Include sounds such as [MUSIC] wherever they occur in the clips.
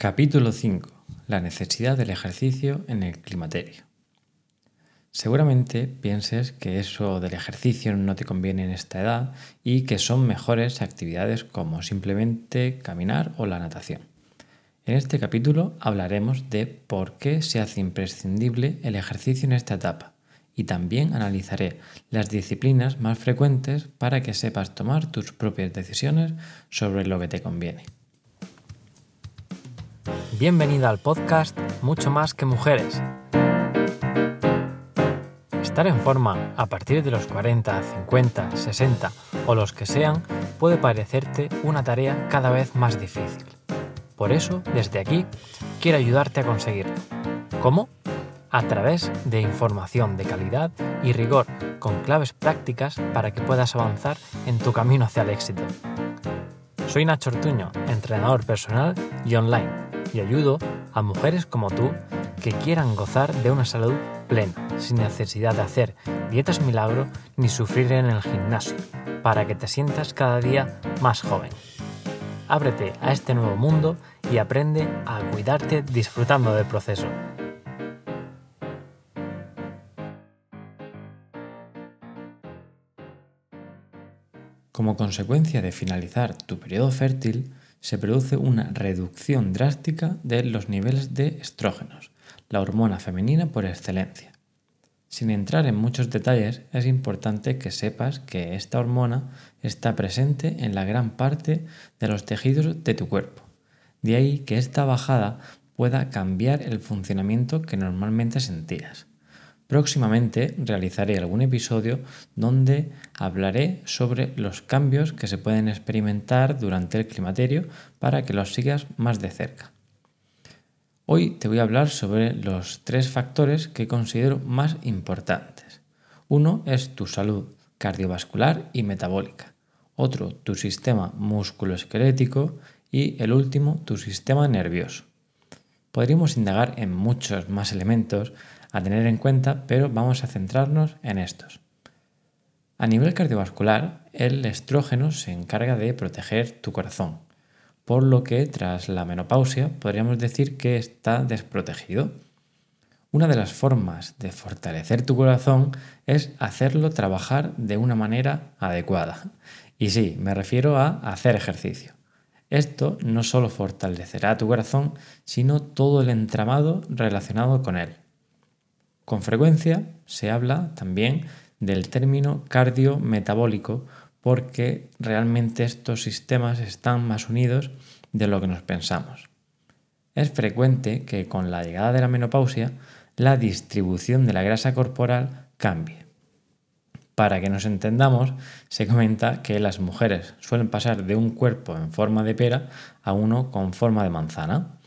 Capítulo 5. La necesidad del ejercicio en el climaterio. Seguramente pienses que eso del ejercicio no te conviene en esta edad y que son mejores actividades como simplemente caminar o la natación. En este capítulo hablaremos de por qué se hace imprescindible el ejercicio en esta etapa y también analizaré las disciplinas más frecuentes para que sepas tomar tus propias decisiones sobre lo que te conviene. Bienvenida al podcast Mucho más que mujeres. Estar en forma a partir de los 40, 50, 60 o los que sean puede parecerte una tarea cada vez más difícil. Por eso, desde aquí, quiero ayudarte a conseguirlo. ¿Cómo? A través de información de calidad y rigor con claves prácticas para que puedas avanzar en tu camino hacia el éxito. Soy Nacho Ortuño, entrenador personal y online y ayudo a mujeres como tú que quieran gozar de una salud plena, sin necesidad de hacer dietas milagro ni sufrir en el gimnasio, para que te sientas cada día más joven. Ábrete a este nuevo mundo y aprende a cuidarte disfrutando del proceso. Como consecuencia de finalizar tu periodo fértil, se produce una reducción drástica de los niveles de estrógenos, la hormona femenina por excelencia. Sin entrar en muchos detalles, es importante que sepas que esta hormona está presente en la gran parte de los tejidos de tu cuerpo. De ahí que esta bajada pueda cambiar el funcionamiento que normalmente sentías. Próximamente realizaré algún episodio donde hablaré sobre los cambios que se pueden experimentar durante el climaterio para que los sigas más de cerca. Hoy te voy a hablar sobre los tres factores que considero más importantes. Uno es tu salud cardiovascular y metabólica. Otro, tu sistema musculoesquelético y el último, tu sistema nervioso. Podríamos indagar en muchos más elementos a tener en cuenta, pero vamos a centrarnos en estos. A nivel cardiovascular, el estrógeno se encarga de proteger tu corazón, por lo que tras la menopausia podríamos decir que está desprotegido. Una de las formas de fortalecer tu corazón es hacerlo trabajar de una manera adecuada. Y sí, me refiero a hacer ejercicio. Esto no solo fortalecerá tu corazón, sino todo el entramado relacionado con él. Con frecuencia se habla también del término cardiometabólico porque realmente estos sistemas están más unidos de lo que nos pensamos. Es frecuente que con la llegada de la menopausia la distribución de la grasa corporal cambie. Para que nos entendamos, se comenta que las mujeres suelen pasar de un cuerpo en forma de pera a uno con forma de manzana.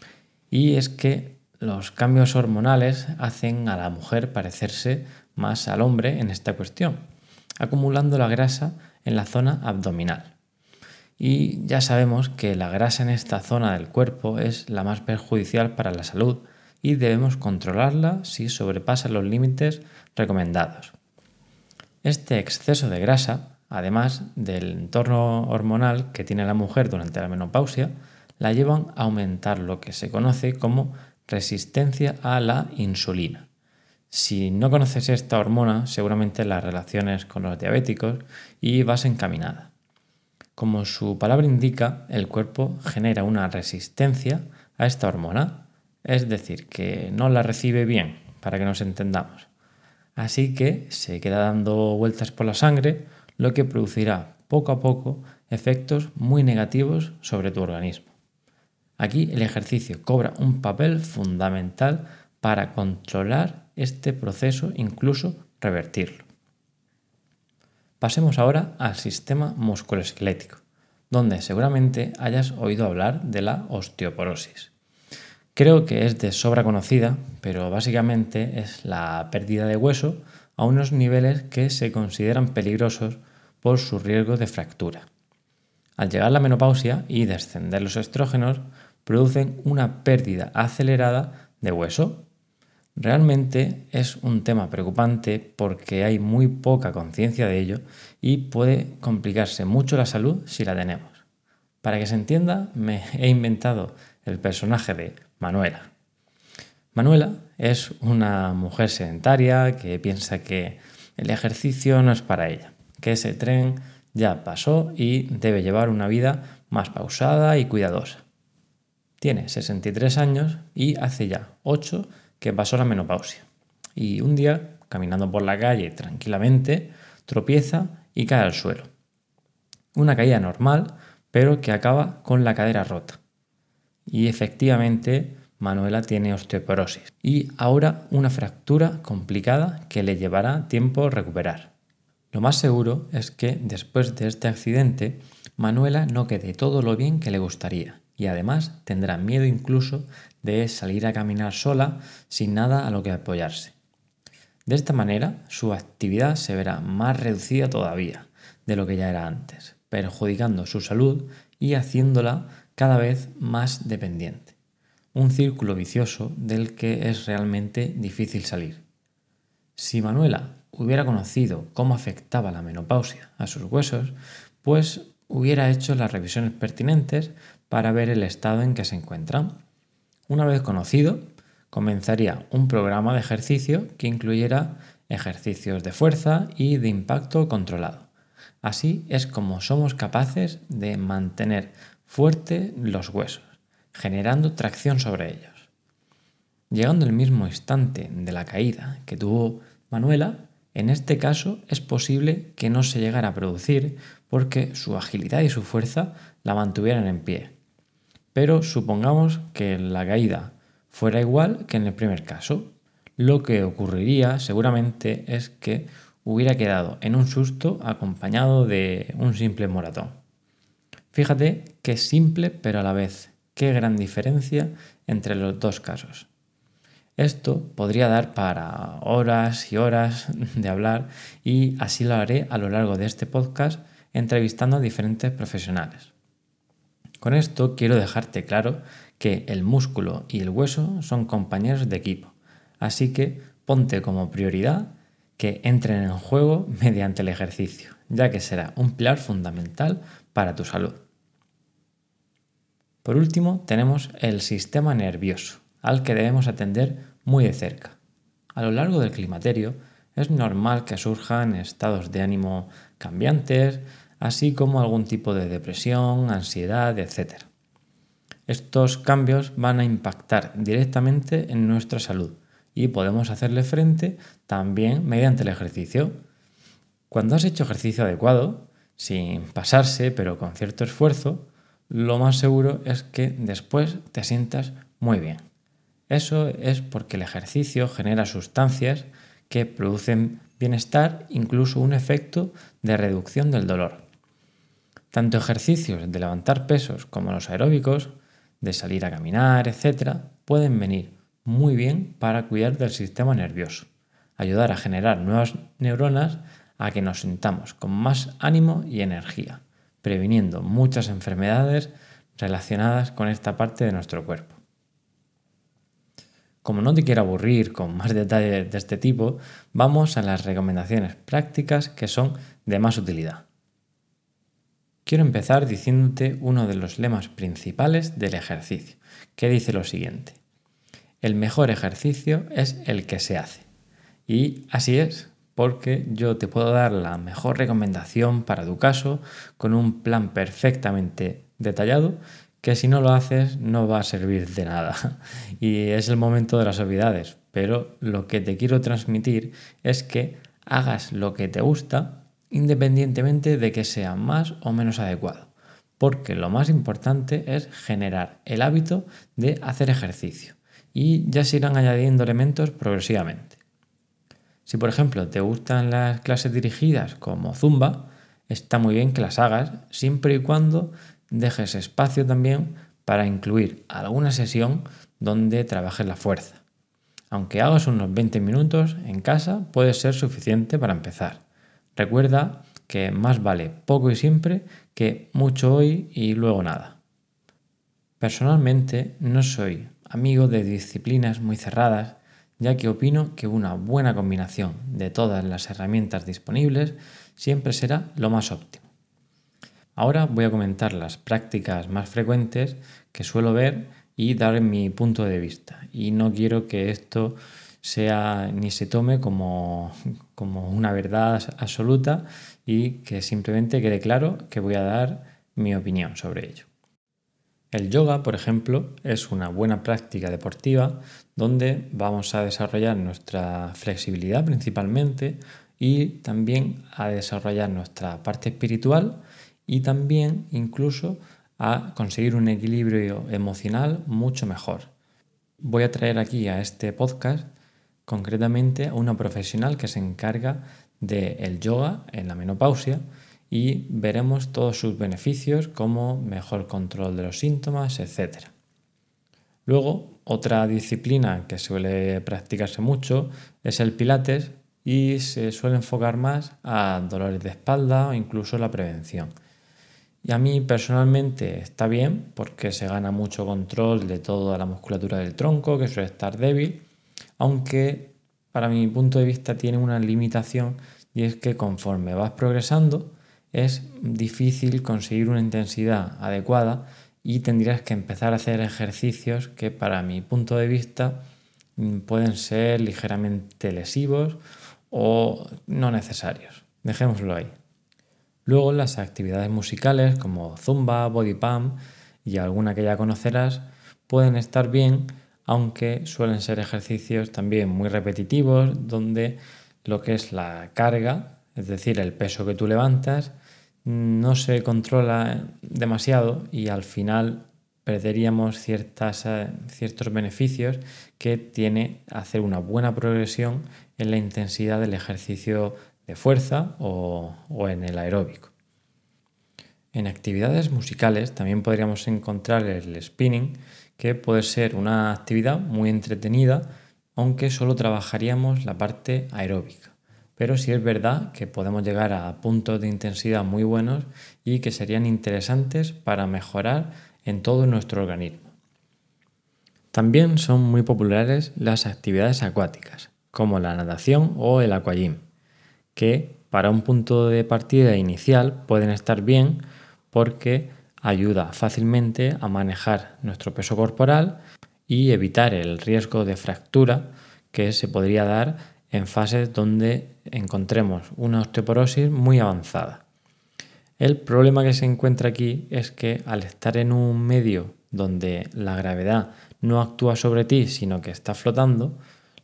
Y es que los cambios hormonales hacen a la mujer parecerse más al hombre en esta cuestión, acumulando la grasa en la zona abdominal. Y ya sabemos que la grasa en esta zona del cuerpo es la más perjudicial para la salud y debemos controlarla si sobrepasa los límites recomendados. Este exceso de grasa, además del entorno hormonal que tiene la mujer durante la menopausia, la llevan a aumentar lo que se conoce como resistencia a la insulina. Si no conoces esta hormona, seguramente las relaciones con los diabéticos y vas encaminada. Como su palabra indica, el cuerpo genera una resistencia a esta hormona, es decir, que no la recibe bien, para que nos entendamos. Así que se queda dando vueltas por la sangre, lo que producirá poco a poco efectos muy negativos sobre tu organismo. Aquí el ejercicio cobra un papel fundamental para controlar este proceso, incluso revertirlo. Pasemos ahora al sistema musculoesquelético, donde seguramente hayas oído hablar de la osteoporosis. Creo que es de sobra conocida, pero básicamente es la pérdida de hueso a unos niveles que se consideran peligrosos por su riesgo de fractura. Al llegar la menopausia y descender los estrógenos, producen una pérdida acelerada de hueso. Realmente es un tema preocupante porque hay muy poca conciencia de ello y puede complicarse mucho la salud si la tenemos. Para que se entienda, me he inventado el personaje de Manuela. Manuela es una mujer sedentaria que piensa que el ejercicio no es para ella, que ese tren ya pasó y debe llevar una vida más pausada y cuidadosa. Tiene 63 años y hace ya 8 que pasó la menopausia. Y un día, caminando por la calle tranquilamente, tropieza y cae al suelo. Una caída normal, pero que acaba con la cadera rota. Y efectivamente, Manuela tiene osteoporosis y ahora una fractura complicada que le llevará tiempo recuperar. Lo más seguro es que después de este accidente, Manuela no quede todo lo bien que le gustaría y además tendrá miedo incluso de salir a caminar sola sin nada a lo que apoyarse. De esta manera, su actividad se verá más reducida todavía de lo que ya era antes, perjudicando su salud y haciéndola cada vez más dependiente. Un círculo vicioso del que es realmente difícil salir. Si Manuela hubiera conocido cómo afectaba la menopausia a sus huesos, pues hubiera hecho las revisiones pertinentes para ver el estado en que se encuentran. Una vez conocido, comenzaría un programa de ejercicio que incluyera ejercicios de fuerza y de impacto controlado. Así es como somos capaces de mantener fuerte los huesos, generando tracción sobre ellos. Llegando el mismo instante de la caída que tuvo Manuela, en este caso es posible que no se llegara a producir porque su agilidad y su fuerza la mantuvieran en pie. Pero supongamos que la caída fuera igual que en el primer caso. Lo que ocurriría seguramente es que hubiera quedado en un susto acompañado de un simple moratón. Fíjate qué simple pero a la vez qué gran diferencia entre los dos casos. Esto podría dar para horas y horas de hablar y así lo haré a lo largo de este podcast entrevistando a diferentes profesionales. Con esto quiero dejarte claro que el músculo y el hueso son compañeros de equipo, así que ponte como prioridad que entren en juego [LAUGHS] mediante el ejercicio, ya que será un pilar fundamental para tu salud. Por último, tenemos el sistema nervioso al que debemos atender muy de cerca. A lo largo del climaterio es normal que surjan estados de ánimo cambiantes, así como algún tipo de depresión, ansiedad, etc. Estos cambios van a impactar directamente en nuestra salud y podemos hacerle frente también mediante el ejercicio. Cuando has hecho ejercicio adecuado, sin pasarse pero con cierto esfuerzo, lo más seguro es que después te sientas muy bien. Eso es porque el ejercicio genera sustancias que producen bienestar, incluso un efecto de reducción del dolor. Tanto ejercicios de levantar pesos como los aeróbicos, de salir a caminar, etc., pueden venir muy bien para cuidar del sistema nervioso, ayudar a generar nuevas neuronas a que nos sintamos con más ánimo y energía, previniendo muchas enfermedades relacionadas con esta parte de nuestro cuerpo. Como no te quiero aburrir con más detalles de este tipo, vamos a las recomendaciones prácticas que son de más utilidad. Quiero empezar diciéndote uno de los lemas principales del ejercicio, que dice lo siguiente. El mejor ejercicio es el que se hace. Y así es, porque yo te puedo dar la mejor recomendación para tu caso con un plan perfectamente detallado que si no lo haces no va a servir de nada. [LAUGHS] Y es el momento de las obviedades, pero lo que te quiero transmitir es que hagas lo que te gusta independientemente de que sea más o menos adecuado, porque lo más importante es generar el hábito de hacer ejercicio y ya se irán añadiendo elementos progresivamente. Si por ejemplo te gustan las clases dirigidas como Zumba, está muy bien que las hagas siempre y cuando dejes espacio también para incluir alguna sesión donde trabajes la fuerza. Aunque hagas unos 20 minutos en casa, puede ser suficiente para empezar. Recuerda que más vale poco y siempre que mucho hoy y luego nada. Personalmente no soy amigo de disciplinas muy cerradas, ya que opino que una buena combinación de todas las herramientas disponibles siempre será lo más óptimo. Ahora voy a comentar las prácticas más frecuentes que suelo ver y dar mi punto de vista. Y no quiero que esto sea ni se tome como, como una verdad absoluta y que simplemente quede claro que voy a dar mi opinión sobre ello. El yoga, por ejemplo, es una buena práctica deportiva donde vamos a desarrollar nuestra flexibilidad principalmente y también a desarrollar nuestra parte espiritual y también incluso a conseguir un equilibrio emocional mucho mejor. Voy a traer aquí a este podcast concretamente a una profesional que se encarga del yoga en la menopausia y veremos todos sus beneficios como mejor control de los síntomas, etc. Luego, otra disciplina que suele practicarse mucho es el pilates y se suele enfocar más a dolores de espalda o incluso la prevención. Y a mí personalmente está bien porque se gana mucho control de toda la musculatura del tronco que suele estar débil, aunque para mi punto de vista tiene una limitación y es que conforme vas progresando es difícil conseguir una intensidad adecuada y tendrías que empezar a hacer ejercicios que para mi punto de vista mm, pueden ser ligeramente lesivos o no necesarios. Dejémoslo ahí. Luego las actividades musicales como zumba, body pump y alguna que ya conocerás pueden estar bien, aunque suelen ser ejercicios también muy repetitivos donde lo que es la carga, es decir, el peso que tú levantas, no se controla demasiado y al final perderíamos ciertas, eh, ciertos beneficios que tiene hacer una buena progresión en la intensidad del ejercicio de fuerza o, o en el aeróbico. En actividades musicales también podríamos encontrar el spinning, que puede ser una actividad muy entretenida, aunque solo trabajaríamos la parte aeróbica pero sí es verdad que podemos llegar a puntos de intensidad muy buenos y que serían interesantes para mejorar en todo nuestro organismo. También son muy populares las actividades acuáticas, como la natación o el aquagym, que para un punto de partida inicial pueden estar bien porque ayuda fácilmente a manejar nuestro peso corporal y evitar el riesgo de fractura que se podría dar en fases donde encontremos una osteoporosis muy avanzada. El problema que se encuentra aquí es que al estar en un medio donde la gravedad no actúa sobre ti, sino que está flotando,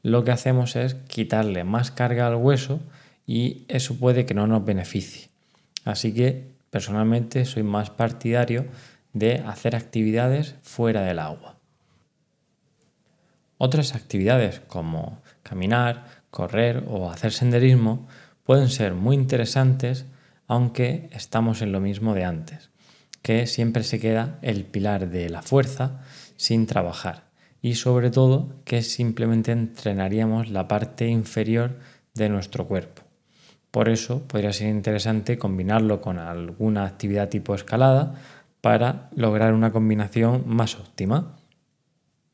lo que hacemos es quitarle más carga al hueso y eso puede que no nos beneficie. Así que personalmente soy más partidario de hacer actividades fuera del agua. Otras actividades como caminar, correr o hacer senderismo pueden ser muy interesantes aunque estamos en lo mismo de antes, que siempre se queda el pilar de la fuerza sin trabajar y sobre todo que simplemente entrenaríamos la parte inferior de nuestro cuerpo. Por eso podría ser interesante combinarlo con alguna actividad tipo escalada para lograr una combinación más óptima.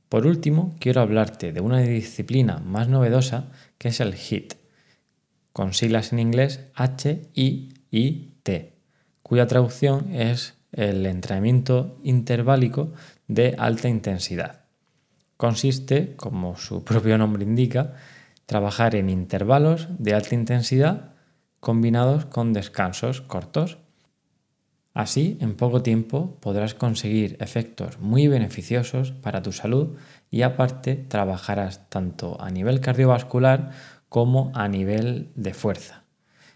Por último, quiero hablarte de una disciplina más novedosa que es el HIT, con siglas en inglés H-I-I-T, cuya traducción es el entrenamiento interválico de alta intensidad. Consiste, como su propio nombre indica, trabajar en intervalos de alta intensidad combinados con descansos cortos Así, en poco tiempo podrás conseguir efectos muy beneficiosos para tu salud y aparte trabajarás tanto a nivel cardiovascular como a nivel de fuerza.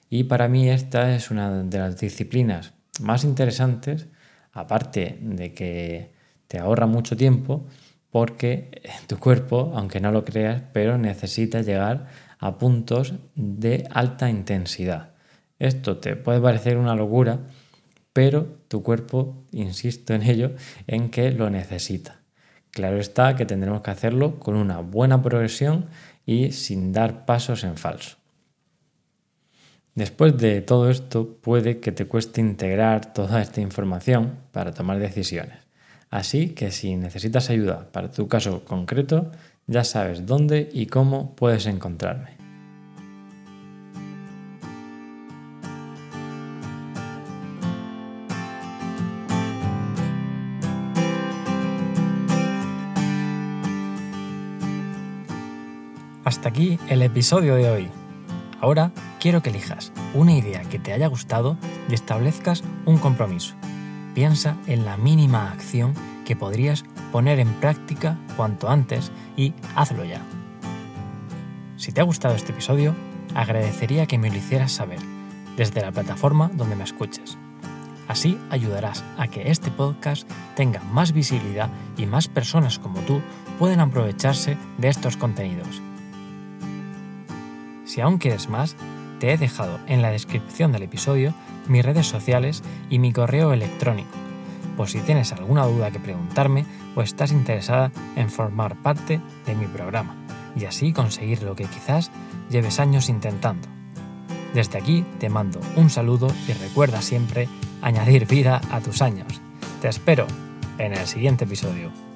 Y para mí esta es una de las disciplinas más interesantes, aparte de que te ahorra mucho tiempo, porque tu cuerpo, aunque no lo creas, pero necesita llegar a puntos de alta intensidad. Esto te puede parecer una locura, pero tu cuerpo, insisto en ello, en que lo necesita. Claro está que tendremos que hacerlo con una buena progresión y sin dar pasos en falso. Después de todo esto, puede que te cueste integrar toda esta información para tomar decisiones. Así que si necesitas ayuda para tu caso concreto, ya sabes dónde y cómo puedes encontrarme. Hasta aquí el episodio de hoy. Ahora quiero que elijas una idea que te haya gustado y establezcas un compromiso Piensa en la mínima acción que podrías poner en práctica cuanto antes y hazlo ya. Si te ha gustado este episodio, agradecería que me lo hicieras saber desde la plataforma donde me escuches. Así ayudarás a que este podcast tenga más visibilidad y más personas como tú pueden aprovecharse de estos contenidos. Si aún quieres más, te he dejado en la descripción del episodio mis redes sociales y mi correo electrónico, por si tienes alguna duda que preguntarme o estás interesada en formar parte de mi programa y así conseguir lo que quizás lleves años intentando. Desde aquí te mando un saludo y recuerda siempre añadir vida a tus años. Te espero en el siguiente episodio.